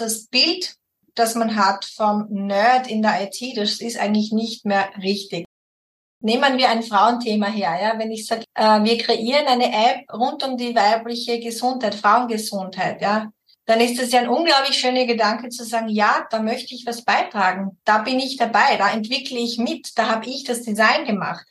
das Bild, das man hat vom Nerd in der IT, das ist eigentlich nicht mehr richtig. Nehmen wir ein Frauenthema her, ja. Wenn ich sage, äh, wir kreieren eine App rund um die weibliche Gesundheit, Frauengesundheit, ja, dann ist es ja ein unglaublich schöner Gedanke zu sagen, ja, da möchte ich was beitragen. Da bin ich dabei, da entwickle ich mit, da habe ich das Design gemacht.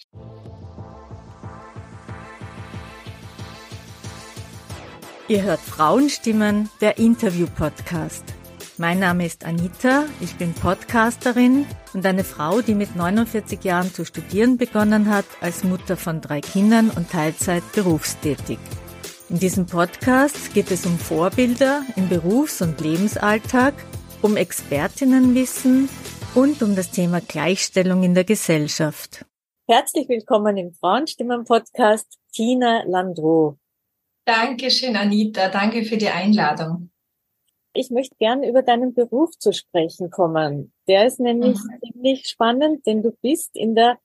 Ihr hört Frauenstimmen, der Interview-Podcast. Mein Name ist Anita, ich bin Podcasterin und eine Frau, die mit 49 Jahren zu studieren begonnen hat, als Mutter von drei Kindern und Teilzeit berufstätig. In diesem Podcast geht es um Vorbilder im Berufs- und Lebensalltag, um Expertinnenwissen und um das Thema Gleichstellung in der Gesellschaft. Herzlich willkommen im Frauenstimmen-Podcast Tina Landreau. Dankeschön, Anita. Danke für die Einladung. Ich möchte gern über deinen Beruf zu sprechen kommen. Der ist nämlich mhm. ziemlich spannend, denn du bist in der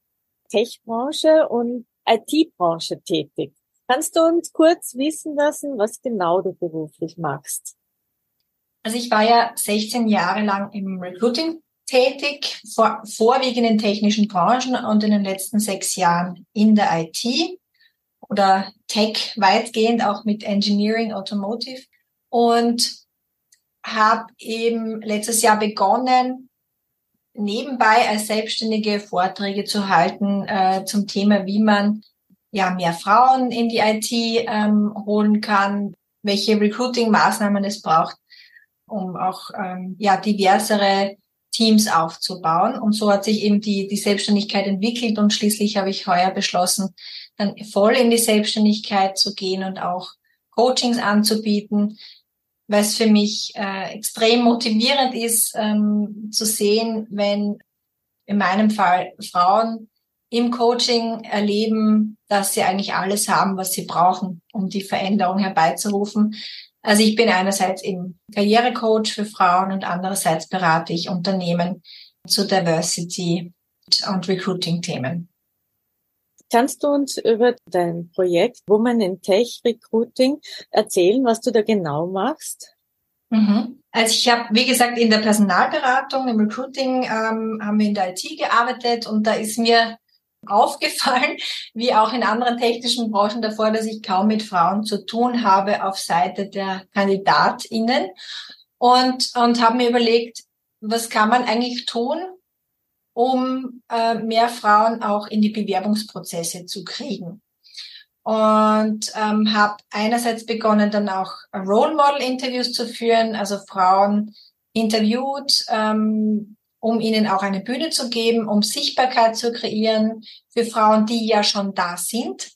Tech-Branche und IT-Branche tätig. Kannst du uns kurz wissen lassen, was genau du beruflich machst? Also ich war ja 16 Jahre lang im Recruiting tätig, vor, vorwiegend in technischen Branchen und in den letzten sechs Jahren in der IT oder Tech weitgehend auch mit Engineering, Automotive und habe eben letztes Jahr begonnen, nebenbei als Selbstständige Vorträge zu halten äh, zum Thema, wie man ja mehr Frauen in die IT ähm, holen kann, welche Recruiting-Maßnahmen es braucht, um auch ähm, ja diversere Teams aufzubauen. Und so hat sich eben die, die Selbstständigkeit entwickelt und schließlich habe ich heuer beschlossen, dann voll in die Selbstständigkeit zu gehen und auch Coachings anzubieten, weil es für mich äh, extrem motivierend ist, ähm, zu sehen, wenn in meinem Fall Frauen im Coaching erleben, dass sie eigentlich alles haben, was sie brauchen, um die Veränderung herbeizurufen. Also ich bin einerseits eben Karrierecoach für Frauen und andererseits berate ich Unternehmen zu Diversity und Recruiting-Themen. Kannst du uns über dein Projekt Women in Tech Recruiting erzählen, was du da genau machst? Mhm. Also ich habe, wie gesagt, in der Personalberatung, im Recruiting ähm, haben wir in der IT gearbeitet und da ist mir aufgefallen, wie auch in anderen technischen Branchen davor, dass ich kaum mit Frauen zu tun habe auf Seite der KandidatInnen und, und habe mir überlegt, was kann man eigentlich tun, um äh, mehr Frauen auch in die Bewerbungsprozesse zu kriegen. Und ähm, habe einerseits begonnen, dann auch Role Model Interviews zu führen, also Frauen interviewt, ähm, um ihnen auch eine Bühne zu geben, um Sichtbarkeit zu kreieren für Frauen, die ja schon da sind.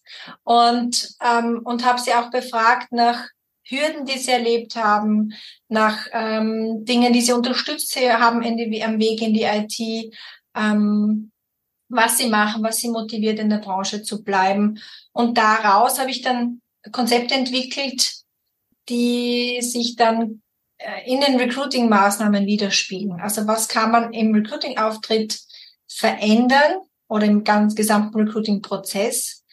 Und, ähm, und habe sie auch befragt nach Hürden, die sie erlebt haben, nach ähm, Dingen, die sie unterstützt haben in die, am Weg in die IT, ähm, was sie machen, was sie motiviert, in der Branche zu bleiben. Und daraus habe ich dann Konzepte entwickelt, die sich dann äh, in den Recruiting-Maßnahmen widerspiegeln. Also was kann man im Recruiting-Auftritt verändern oder im ganz gesamten Recruiting-Prozess,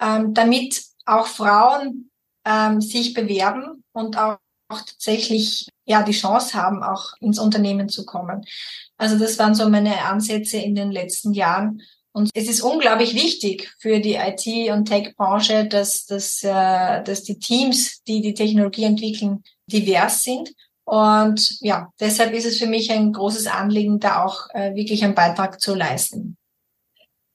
ähm, damit auch Frauen ähm, sich bewerben und auch, auch tatsächlich ja die Chance haben, auch ins Unternehmen zu kommen. Also das waren so meine Ansätze in den letzten Jahren. Und es ist unglaublich wichtig für die IT- und Tech-Branche, dass, dass, äh, dass die Teams, die die Technologie entwickeln, divers sind. Und ja, deshalb ist es für mich ein großes Anliegen, da auch äh, wirklich einen Beitrag zu leisten.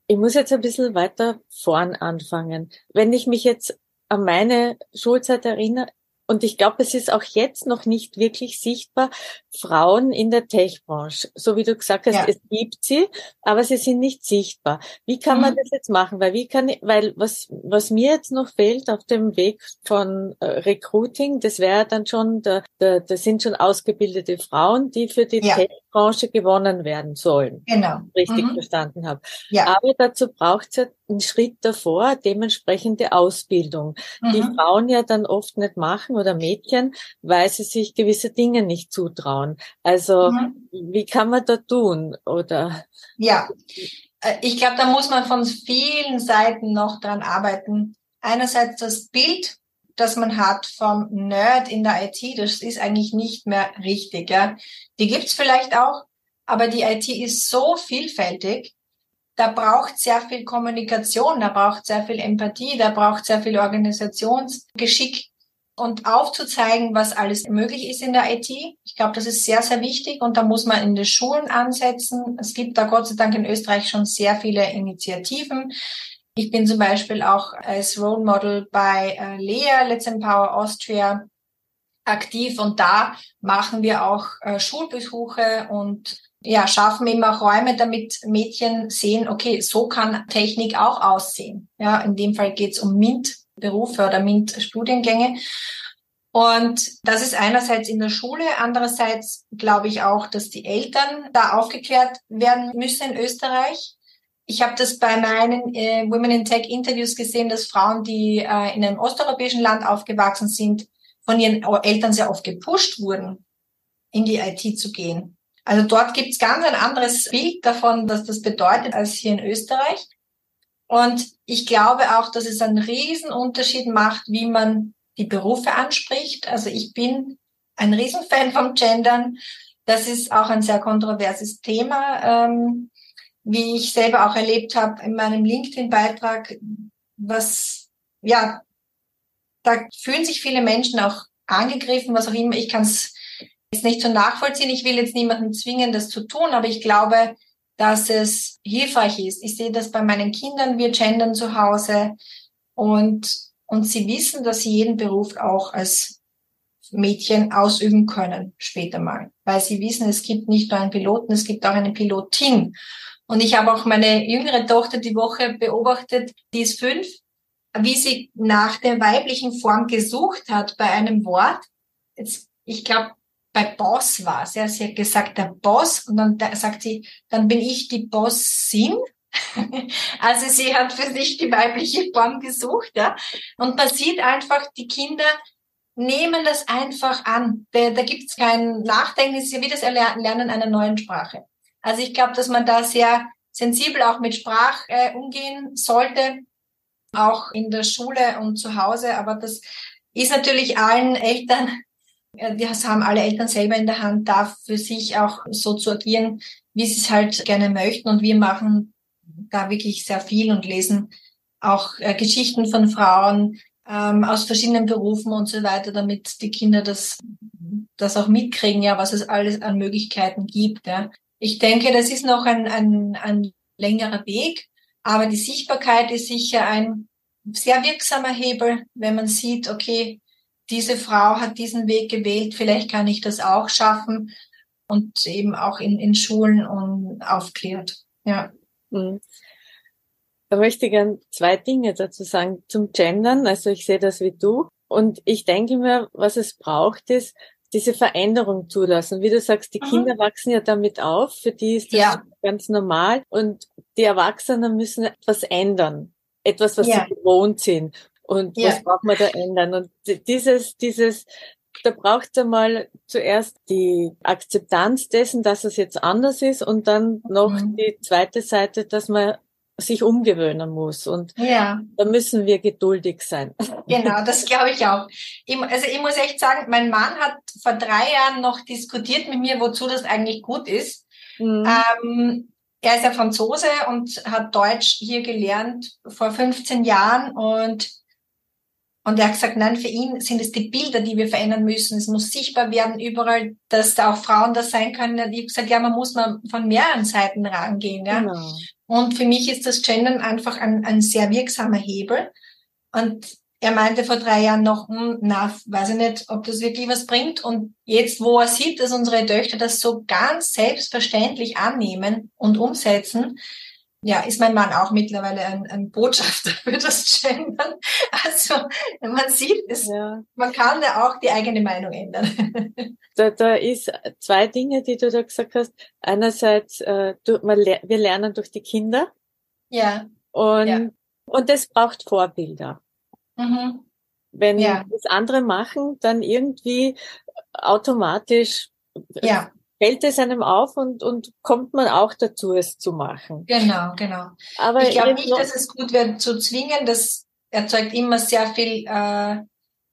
Ich muss jetzt ein bisschen weiter vorn anfangen. Wenn ich mich jetzt an meine Schulzeit erinnere, und ich glaube, es ist auch jetzt noch nicht wirklich sichtbar, Frauen in der Tech-Branche. So wie du gesagt hast, ja. es gibt sie, aber sie sind nicht sichtbar. Wie kann mhm. man das jetzt machen? Weil wie kann ich, weil was, was mir jetzt noch fehlt auf dem Weg von äh, Recruiting, das wäre dann schon, da, da, da sind schon ausgebildete Frauen, die für die ja. Tech-Branche gewonnen werden sollen. Genau. Richtig mhm. verstanden habe. Ja. Aber dazu braucht es ja einen Schritt davor, dementsprechende Ausbildung, mhm. die Frauen ja dann oft nicht machen oder Mädchen, weil sie sich gewisse Dinge nicht zutrauen. Also mhm. wie kann man da tun? Oder ja, äh, ich glaube, da muss man von vielen Seiten noch dran arbeiten. Einerseits das Bild das man hat vom Nerd in der IT, das ist eigentlich nicht mehr richtig. Ja. Die gibt's vielleicht auch, aber die IT ist so vielfältig. Da braucht sehr viel Kommunikation, da braucht sehr viel Empathie, da braucht sehr viel Organisationsgeschick und aufzuzeigen, was alles möglich ist in der IT. Ich glaube, das ist sehr, sehr wichtig und da muss man in den Schulen ansetzen. Es gibt da Gott sei Dank in Österreich schon sehr viele Initiativen. Ich bin zum Beispiel auch als Role Model bei äh, Lea, Let's Empower Austria aktiv und da machen wir auch äh, Schulbesuche und ja, schaffen auch Räume, damit Mädchen sehen, okay, so kann Technik auch aussehen. Ja, in dem Fall geht es um MINT-Berufe oder MINT-Studiengänge. Und das ist einerseits in der Schule, andererseits glaube ich auch, dass die Eltern da aufgeklärt werden müssen in Österreich. Ich habe das bei meinen äh, Women in Tech Interviews gesehen, dass Frauen, die äh, in einem osteuropäischen Land aufgewachsen sind, von ihren Eltern sehr oft gepusht wurden, in die IT zu gehen. Also dort gibt's ganz ein anderes Bild davon, was das bedeutet, als hier in Österreich. Und ich glaube auch, dass es einen riesen Unterschied macht, wie man die Berufe anspricht. Also ich bin ein Riesenfan vom Gendern. Das ist auch ein sehr kontroverses Thema, ähm, wie ich selber auch erlebt habe in meinem LinkedIn-Beitrag, was ja, da fühlen sich viele Menschen auch angegriffen, was auch immer. Ich kann es ist nicht so nachvollziehen. Ich will jetzt niemanden zwingen, das zu tun, aber ich glaube, dass es hilfreich ist. Ich sehe das bei meinen Kindern, wir gendern zu Hause und, und sie wissen, dass sie jeden Beruf auch als Mädchen ausüben können später mal, weil sie wissen, es gibt nicht nur einen Piloten, es gibt auch eine Pilotin. Und ich habe auch meine jüngere Tochter die Woche beobachtet, die ist fünf, wie sie nach der weiblichen Form gesucht hat bei einem Wort. Jetzt, ich glaube, bei Boss war. Sie hat gesagt, der Boss, und dann da sagt sie, dann bin ich die Bossin. also sie hat für sich die weibliche Form gesucht, ja. Und man sieht einfach, die Kinder nehmen das einfach an. Da, da gibt es kein Nachdenken, es ist ja wie das Erlernen einer neuen Sprache. Also ich glaube, dass man da sehr sensibel auch mit Sprach äh, umgehen sollte, auch in der Schule und zu Hause. Aber das ist natürlich allen Eltern das haben alle Eltern selber in der Hand, da für sich auch so zu agieren, wie sie es halt gerne möchten. Und wir machen da wirklich sehr viel und lesen auch äh, Geschichten von Frauen ähm, aus verschiedenen Berufen und so weiter, damit die Kinder das, das auch mitkriegen, ja, was es alles an Möglichkeiten gibt. Ja. Ich denke, das ist noch ein, ein, ein längerer Weg, aber die Sichtbarkeit ist sicher ein sehr wirksamer Hebel, wenn man sieht, okay, diese Frau hat diesen Weg gewählt, vielleicht kann ich das auch schaffen und eben auch in, in Schulen und aufklärt. Ja. Mhm. Da möchte ich gern zwei Dinge dazu sagen. Zum Gendern, also ich sehe das wie du. Und ich denke mir, was es braucht, ist diese Veränderung zulassen. Wie du sagst, die mhm. Kinder wachsen ja damit auf, für die ist das ja. ganz normal. Und die Erwachsenen müssen etwas ändern. Etwas, was ja. sie gewohnt sind und ja. was braucht man da ändern? Und dieses, dieses, da braucht es einmal zuerst die Akzeptanz dessen, dass es jetzt anders ist und dann noch mhm. die zweite Seite, dass man sich umgewöhnen muss. Und ja. da müssen wir geduldig sein. Genau, das glaube ich auch. Ich, also ich muss echt sagen, mein Mann hat vor drei Jahren noch diskutiert mit mir, wozu das eigentlich gut ist. Mhm. Ähm, er ist ja Franzose und hat Deutsch hier gelernt vor 15 Jahren und und er hat gesagt, nein, für ihn sind es die Bilder, die wir verändern müssen. Es muss sichtbar werden überall, dass da auch Frauen das sein können. Ich habe gesagt, ja, man muss mal von mehreren Seiten rangehen. Ja? Genau. Und für mich ist das Gendern einfach ein, ein sehr wirksamer Hebel. Und er meinte vor drei Jahren noch, hm, na, weiß ich nicht, ob das wirklich was bringt. Und jetzt, wo er sieht, dass unsere Töchter das so ganz selbstverständlich annehmen und umsetzen, ja, ist mein Mann auch mittlerweile ein, ein Botschafter für das Gendern. Also man sieht es, ja. man kann da auch die eigene Meinung ändern. Da, da ist zwei Dinge, die du da gesagt hast. Einerseits, äh, du, man, wir lernen durch die Kinder. Ja. Und, ja. und das braucht Vorbilder. Mhm. Wenn ja. das andere machen, dann irgendwie automatisch ja fällt es einem auf und, und kommt man auch dazu, es zu machen. Genau, genau. Aber ich glaube nicht, dass es gut wäre zu zwingen. Das erzeugt immer sehr viel äh,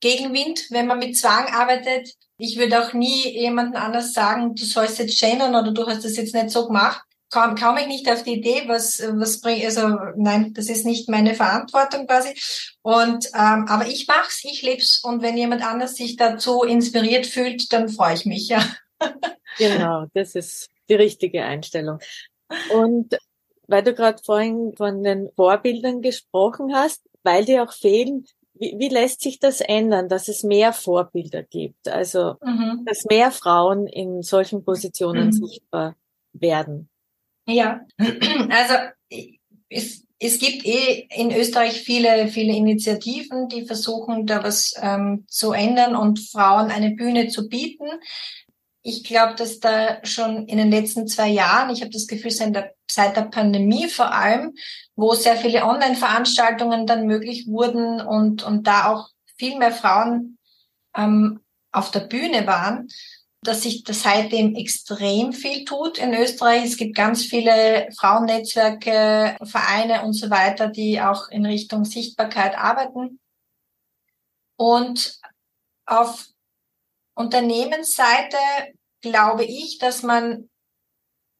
Gegenwind, wenn man mit Zwang arbeitet. Ich würde auch nie jemanden anders sagen, du sollst jetzt gendern oder du hast das jetzt nicht so gemacht. Kaum, kaum ich nicht auf die Idee, was, was bringt, also nein, das ist nicht meine Verantwortung quasi. Und ähm, aber ich mach's, ich leb's und wenn jemand anders sich dazu inspiriert fühlt, dann freue ich mich, ja. Genau, das ist die richtige Einstellung. Und weil du gerade vorhin von den Vorbildern gesprochen hast, weil die auch fehlen, wie, wie lässt sich das ändern, dass es mehr Vorbilder gibt? Also, mhm. dass mehr Frauen in solchen Positionen mhm. sichtbar werden? Ja, also es, es gibt eh in Österreich viele, viele Initiativen, die versuchen, da was ähm, zu ändern und Frauen eine Bühne zu bieten. Ich glaube, dass da schon in den letzten zwei Jahren, ich habe das Gefühl, seit der, seit der Pandemie vor allem, wo sehr viele Online-Veranstaltungen dann möglich wurden und, und da auch viel mehr Frauen ähm, auf der Bühne waren, dass sich das seitdem extrem viel tut in Österreich. Es gibt ganz viele Frauennetzwerke, Vereine und so weiter, die auch in Richtung Sichtbarkeit arbeiten. Und auf Unternehmensseite glaube ich, dass man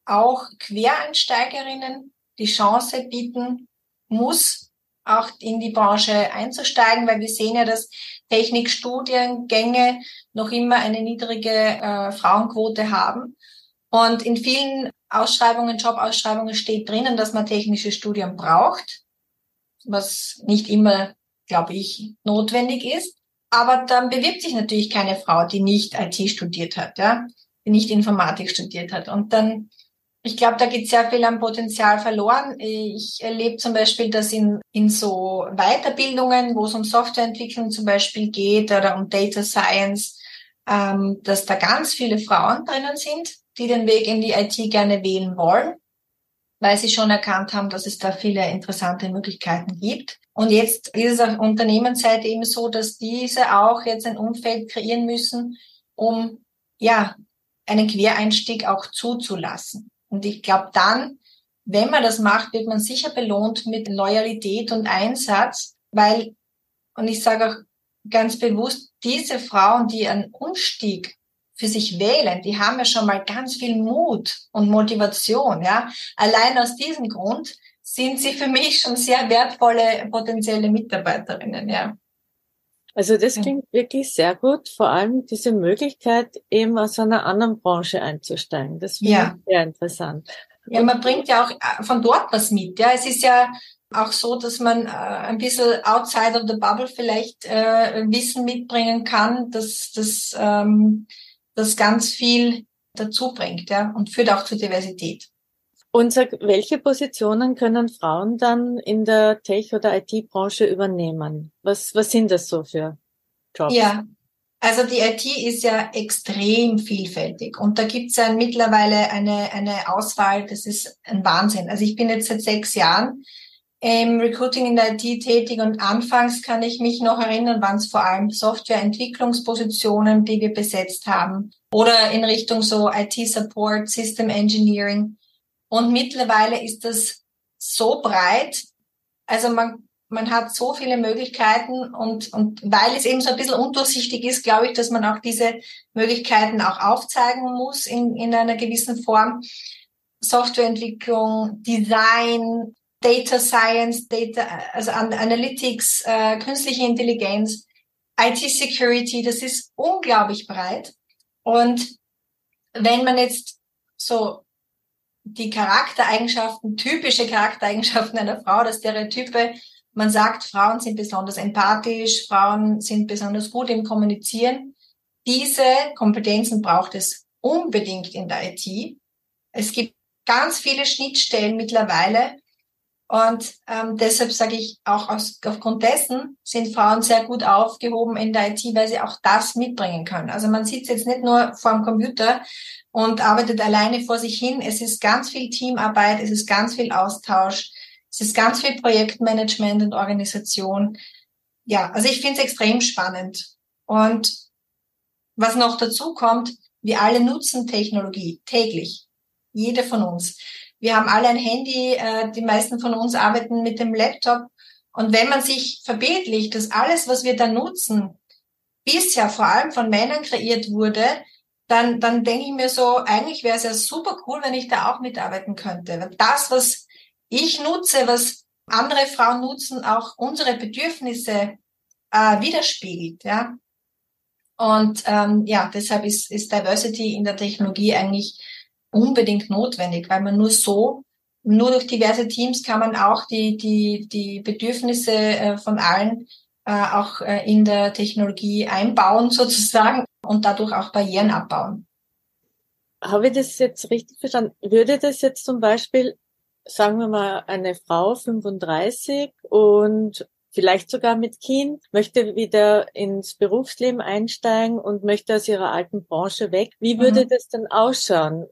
auch Quereinsteigerinnen die Chance bieten muss, auch in die Branche einzusteigen, weil wir sehen ja, dass Technikstudiengänge noch immer eine niedrige äh, Frauenquote haben. Und in vielen Ausschreibungen, Jobausschreibungen steht drinnen, dass man technisches Studium braucht, was nicht immer, glaube ich, notwendig ist. Aber dann bewirbt sich natürlich keine Frau, die nicht IT studiert hat, ja, die nicht Informatik studiert hat. Und dann, ich glaube, da geht sehr viel an Potenzial verloren. Ich erlebe zum Beispiel, dass in, in so Weiterbildungen, wo es um Softwareentwicklung zum Beispiel geht oder um Data Science, ähm, dass da ganz viele Frauen drinnen sind, die den Weg in die IT gerne wählen wollen, weil sie schon erkannt haben, dass es da viele interessante Möglichkeiten gibt. Und jetzt ist es auf Unternehmensseite eben so, dass diese auch jetzt ein Umfeld kreieren müssen, um ja einen Quereinstieg auch zuzulassen. Und ich glaube dann, wenn man das macht, wird man sicher belohnt mit Loyalität und Einsatz, weil, und ich sage auch ganz bewusst, diese Frauen, die einen Umstieg für sich wählen, die haben ja schon mal ganz viel Mut und Motivation, ja. Allein aus diesem Grund sind sie für mich schon sehr wertvolle potenzielle Mitarbeiterinnen, ja. Also das klingt wirklich sehr gut, vor allem diese Möglichkeit, eben aus einer anderen Branche einzusteigen. Das finde ja. ich sehr interessant. Ja, man bringt ja auch äh, von dort was mit. Ja, es ist ja auch so, dass man äh, ein bisschen outside of the bubble vielleicht äh, Wissen mitbringen kann, dass das ähm, das ganz viel dazu bringt, ja, und führt auch zur Diversität. Und sag, welche Positionen können Frauen dann in der Tech- oder IT-Branche übernehmen? Was, was sind das so für Jobs? Ja, also die IT ist ja extrem vielfältig und da gibt es ja mittlerweile eine, eine Auswahl, das ist ein Wahnsinn. Also ich bin jetzt seit sechs Jahren im Recruiting in der IT tätig und anfangs kann ich mich noch erinnern, waren es vor allem Softwareentwicklungspositionen, die wir besetzt haben oder in Richtung so IT-Support, System Engineering. Und mittlerweile ist das so breit. Also man, man hat so viele Möglichkeiten und, und weil es eben so ein bisschen undurchsichtig ist, glaube ich, dass man auch diese Möglichkeiten auch aufzeigen muss in, in einer gewissen Form. Softwareentwicklung, Design, Data Science, Data, also Analytics, äh, künstliche Intelligenz, IT Security, das ist unglaublich breit. Und wenn man jetzt so die Charaktereigenschaften, typische Charaktereigenschaften einer Frau, das Stereotype. Man sagt, Frauen sind besonders empathisch, Frauen sind besonders gut im Kommunizieren. Diese Kompetenzen braucht es unbedingt in der IT. Es gibt ganz viele Schnittstellen mittlerweile. Und ähm, deshalb sage ich, auch aus, aufgrund dessen sind Frauen sehr gut aufgehoben in der IT, weil sie auch das mitbringen können. Also man sitzt jetzt nicht nur vor dem Computer und arbeitet alleine vor sich hin. Es ist ganz viel Teamarbeit, es ist ganz viel Austausch, es ist ganz viel Projektmanagement und Organisation. Ja, also ich finde es extrem spannend. Und was noch dazu kommt, wir alle nutzen Technologie täglich. Jeder von uns. Wir haben alle ein Handy, äh, die meisten von uns arbeiten mit dem Laptop. Und wenn man sich verbildlicht, dass alles, was wir da nutzen, bisher vor allem von Männern kreiert wurde, dann, dann denke ich mir so, eigentlich wäre es ja super cool, wenn ich da auch mitarbeiten könnte. Das, was ich nutze, was andere Frauen nutzen, auch unsere Bedürfnisse äh, widerspiegelt, ja. Und ähm, ja, deshalb ist, ist Diversity in der Technologie eigentlich unbedingt notwendig, weil man nur so, nur durch diverse Teams kann man auch die, die, die Bedürfnisse äh, von allen äh, auch äh, in der Technologie einbauen sozusagen und dadurch auch Barrieren abbauen. Habe ich das jetzt richtig verstanden? Würde das jetzt zum Beispiel, sagen wir mal, eine Frau 35 und vielleicht sogar mit Kind, möchte wieder ins Berufsleben einsteigen und möchte aus ihrer alten Branche weg. Wie würde mhm. das denn ausschauen?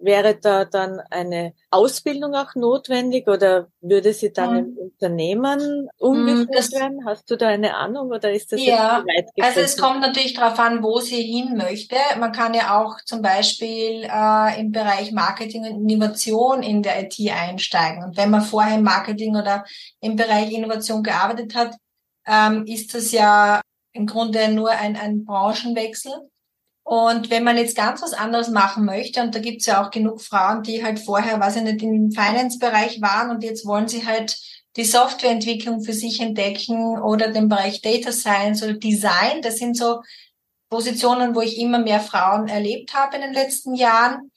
Wäre da dann eine Ausbildung auch notwendig oder würde sie dann mhm. im Unternehmen umgesetzt werden? Hast du da eine Ahnung oder ist das ja, also es kommt natürlich darauf an, wo sie hin möchte. Man kann ja auch zum Beispiel äh, im Bereich Marketing und Innovation in der IT einsteigen. Und wenn man vorher im Marketing oder im Bereich Innovation gearbeitet hat, ähm, ist das ja im Grunde nur ein, ein Branchenwechsel. Und wenn man jetzt ganz was anderes machen möchte, und da gibt's ja auch genug Frauen, die halt vorher, weiß ich nicht, im Finance-Bereich waren und jetzt wollen sie halt die Softwareentwicklung für sich entdecken oder den Bereich Data Science oder Design. Das sind so Positionen, wo ich immer mehr Frauen erlebt habe in den letzten Jahren.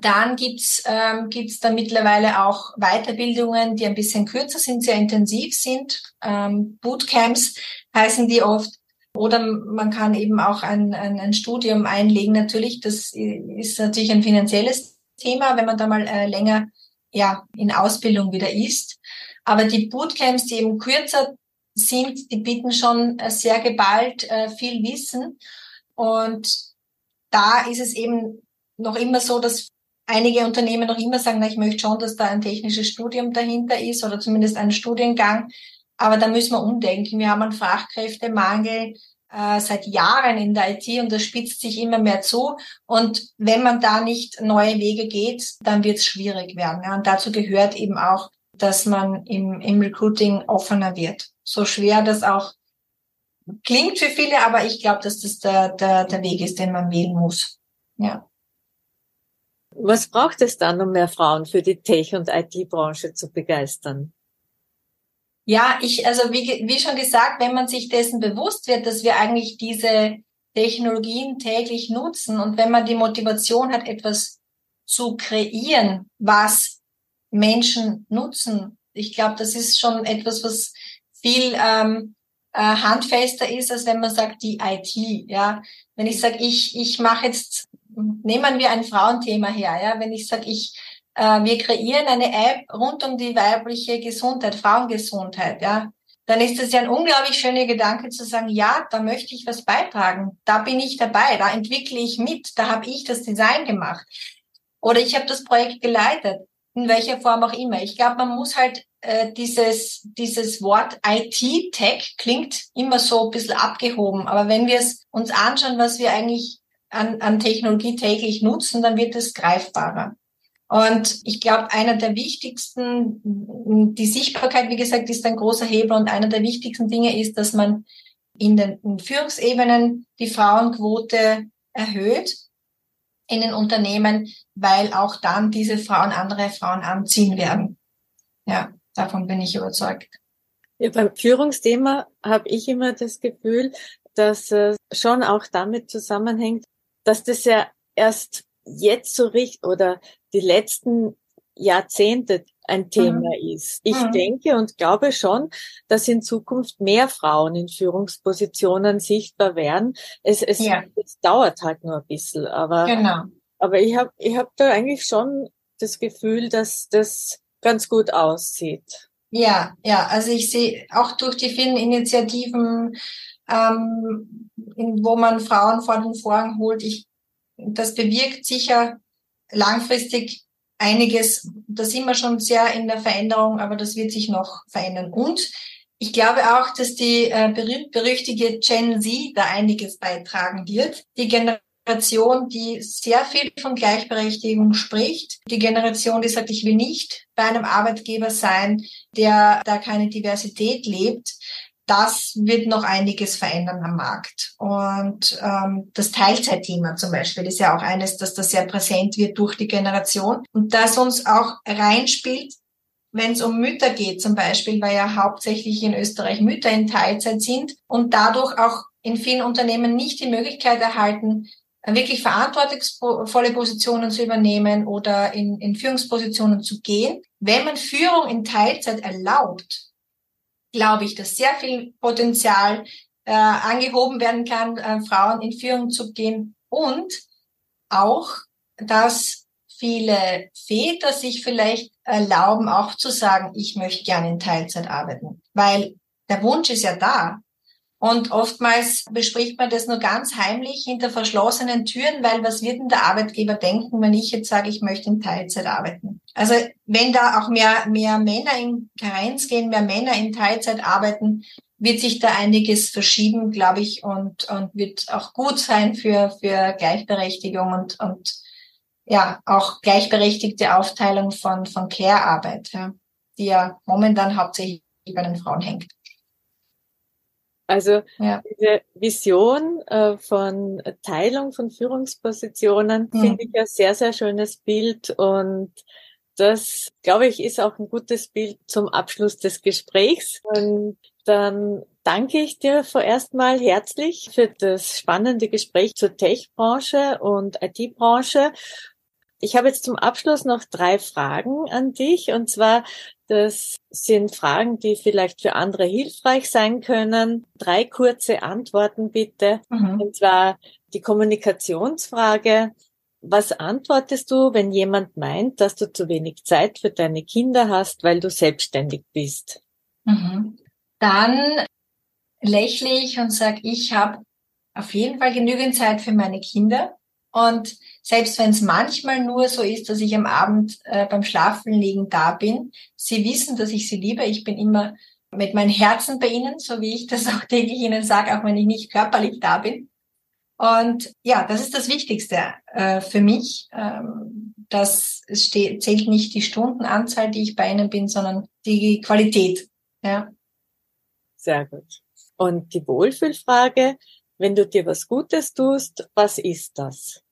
Dann gibt's ähm, gibt's da mittlerweile auch Weiterbildungen, die ein bisschen kürzer sind, sehr intensiv sind. Ähm, Bootcamps heißen die oft. Oder man kann eben auch ein, ein, ein Studium einlegen. Natürlich, das ist natürlich ein finanzielles Thema, wenn man da mal äh, länger ja, in Ausbildung wieder ist. Aber die Bootcamps, die eben kürzer sind, die bieten schon äh, sehr geballt äh, viel Wissen. Und da ist es eben noch immer so, dass einige Unternehmen noch immer sagen, na, ich möchte schon, dass da ein technisches Studium dahinter ist oder zumindest ein Studiengang. Aber da müssen wir umdenken. Wir haben einen Fachkräftemangel äh, seit Jahren in der IT und das spitzt sich immer mehr zu. Und wenn man da nicht neue Wege geht, dann wird es schwierig werden. Ja. Und dazu gehört eben auch, dass man im, im Recruiting offener wird. So schwer das auch klingt für viele, aber ich glaube, dass das der, der, der Weg ist, den man wählen muss. Ja. Was braucht es dann, um mehr Frauen für die Tech- und IT-Branche zu begeistern? Ja, ich, also wie, wie schon gesagt, wenn man sich dessen bewusst wird, dass wir eigentlich diese Technologien täglich nutzen und wenn man die Motivation hat, etwas zu kreieren, was Menschen nutzen, ich glaube, das ist schon etwas, was viel ähm, äh, handfester ist, als wenn man sagt, die IT. Ja, wenn ich sage, ich ich mache jetzt, nehmen wir ein Frauenthema her. Ja, wenn ich sage, ich wir kreieren eine App rund um die weibliche Gesundheit, Frauengesundheit, ja, dann ist es ja ein unglaublich schöner Gedanke zu sagen, ja, da möchte ich was beitragen, da bin ich dabei, da entwickle ich mit, da habe ich das Design gemacht oder ich habe das Projekt geleitet, in welcher Form auch immer. Ich glaube, man muss halt äh, dieses, dieses Wort IT-Tech klingt immer so ein bisschen abgehoben, aber wenn wir es uns anschauen, was wir eigentlich an, an Technologie täglich nutzen, dann wird es greifbarer. Und ich glaube, einer der wichtigsten, die Sichtbarkeit, wie gesagt, ist ein großer Hebel und einer der wichtigsten Dinge ist, dass man in den Führungsebenen die Frauenquote erhöht in den Unternehmen, weil auch dann diese Frauen andere Frauen anziehen werden. Ja, davon bin ich überzeugt. Ja, beim Führungsthema habe ich immer das Gefühl, dass es schon auch damit zusammenhängt, dass das ja erst jetzt so richtig oder die letzten Jahrzehnte ein Thema mhm. ist. Ich mhm. denke und glaube schon, dass in Zukunft mehr Frauen in Führungspositionen sichtbar werden. Es, es, ja. es dauert halt nur ein bisschen, aber, genau. aber ich habe ich hab da eigentlich schon das Gefühl, dass das ganz gut aussieht. Ja, ja, also ich sehe auch durch die vielen Initiativen, ähm, in, wo man Frauen vor den Vorhang holt, ich, das bewirkt sicher langfristig einiges, da sind wir schon sehr in der Veränderung, aber das wird sich noch verändern. Und ich glaube auch, dass die äh, berühmt-berüchtigte Gen Z da einiges beitragen wird. Die Generation, die sehr viel von Gleichberechtigung spricht. Die Generation, die sagt, ich will nicht bei einem Arbeitgeber sein, der da keine Diversität lebt. Das wird noch einiges verändern am Markt. Und ähm, das Teilzeitthema zum Beispiel ist ja auch eines, dass das sehr präsent wird durch die Generation und das uns auch reinspielt, wenn es um Mütter geht zum Beispiel, weil ja hauptsächlich in Österreich Mütter in Teilzeit sind und dadurch auch in vielen Unternehmen nicht die Möglichkeit erhalten, wirklich verantwortungsvolle Positionen zu übernehmen oder in, in Führungspositionen zu gehen. Wenn man Führung in Teilzeit erlaubt, glaube ich, dass sehr viel Potenzial äh, angehoben werden kann, äh, Frauen in Führung zu gehen und auch, dass viele Väter sich vielleicht erlauben, auch zu sagen, ich möchte gerne in Teilzeit arbeiten, weil der Wunsch ist ja da. Und oftmals bespricht man das nur ganz heimlich hinter verschlossenen Türen, weil was wird denn der Arbeitgeber denken, wenn ich jetzt sage, ich möchte in Teilzeit arbeiten? Also wenn da auch mehr, mehr Männer in Karenz gehen, mehr Männer in Teilzeit arbeiten, wird sich da einiges verschieben, glaube ich, und, und wird auch gut sein für, für Gleichberechtigung und, und ja, auch gleichberechtigte Aufteilung von, von Care-Arbeit, ja, die ja momentan hauptsächlich bei den Frauen hängt. Also ja. diese Vision äh, von Teilung von Führungspositionen mhm. finde ich ein sehr, sehr schönes Bild und das, glaube ich, ist auch ein gutes Bild zum Abschluss des Gesprächs. Und dann danke ich dir vorerst mal herzlich für das spannende Gespräch zur Tech-Branche und IT-Branche. Ich habe jetzt zum Abschluss noch drei Fragen an dich. Und zwar, das sind Fragen, die vielleicht für andere hilfreich sein können. Drei kurze Antworten bitte. Mhm. Und zwar die Kommunikationsfrage. Was antwortest du, wenn jemand meint, dass du zu wenig Zeit für deine Kinder hast, weil du selbstständig bist? Mhm. Dann lächle ich und sage, ich habe auf jeden Fall genügend Zeit für meine Kinder. Und selbst wenn es manchmal nur so ist, dass ich am Abend äh, beim Schlafenlegen da bin, sie wissen, dass ich sie liebe. Ich bin immer mit meinem Herzen bei ihnen, so wie ich das auch täglich ihnen sage, auch wenn ich nicht körperlich da bin. Und ja, das ist das Wichtigste äh, für mich. Ähm, das zählt nicht die Stundenanzahl, die ich bei ihnen bin, sondern die Qualität. Ja. Sehr gut. Und die Wohlfühlfrage, wenn du dir was Gutes tust, was ist das?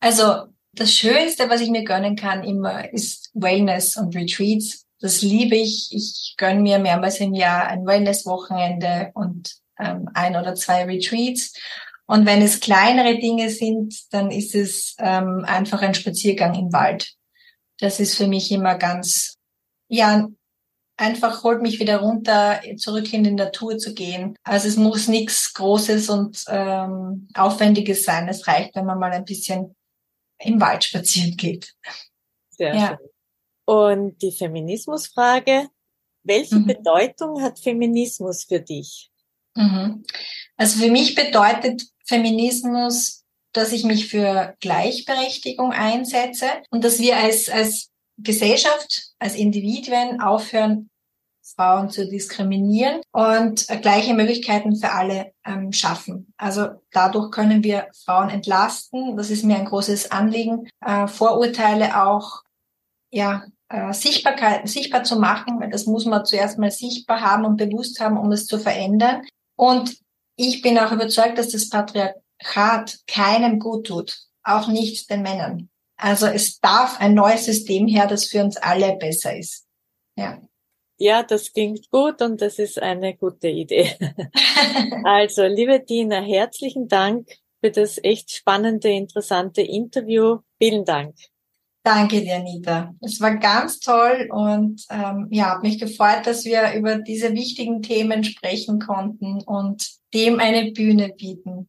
Also das Schönste, was ich mir gönnen kann immer, ist Wellness und Retreats. Das liebe ich. Ich gönne mir mehrmals im Jahr ein Wellness-Wochenende und ähm, ein oder zwei Retreats. Und wenn es kleinere Dinge sind, dann ist es ähm, einfach ein Spaziergang im Wald. Das ist für mich immer ganz, ja, einfach holt mich wieder runter, zurück in die Natur zu gehen. Also es muss nichts Großes und ähm, Aufwendiges sein. Es reicht, wenn man mal ein bisschen im Wald spazieren geht. Sehr ja. schön. Und die Feminismusfrage, welche mhm. Bedeutung hat Feminismus für dich? Mhm. Also für mich bedeutet Feminismus, dass ich mich für Gleichberechtigung einsetze und dass wir als, als Gesellschaft, als Individuen aufhören, Frauen zu diskriminieren und äh, gleiche Möglichkeiten für alle ähm, schaffen. Also dadurch können wir Frauen entlasten. Das ist mir ein großes Anliegen. Äh, Vorurteile auch ja äh, Sichtbarkeit sichtbar zu machen, weil das muss man zuerst mal sichtbar haben und bewusst haben, um es zu verändern. Und ich bin auch überzeugt, dass das Patriarchat keinem gut tut, auch nicht den Männern. Also es darf ein neues System her, das für uns alle besser ist. Ja. Ja, das klingt gut und das ist eine gute Idee. also, liebe Dina, herzlichen Dank für das echt spannende, interessante Interview. Vielen Dank. Danke dir, Anita. Es war ganz toll und ähm, ja, habe mich gefreut, dass wir über diese wichtigen Themen sprechen konnten und dem eine Bühne bieten.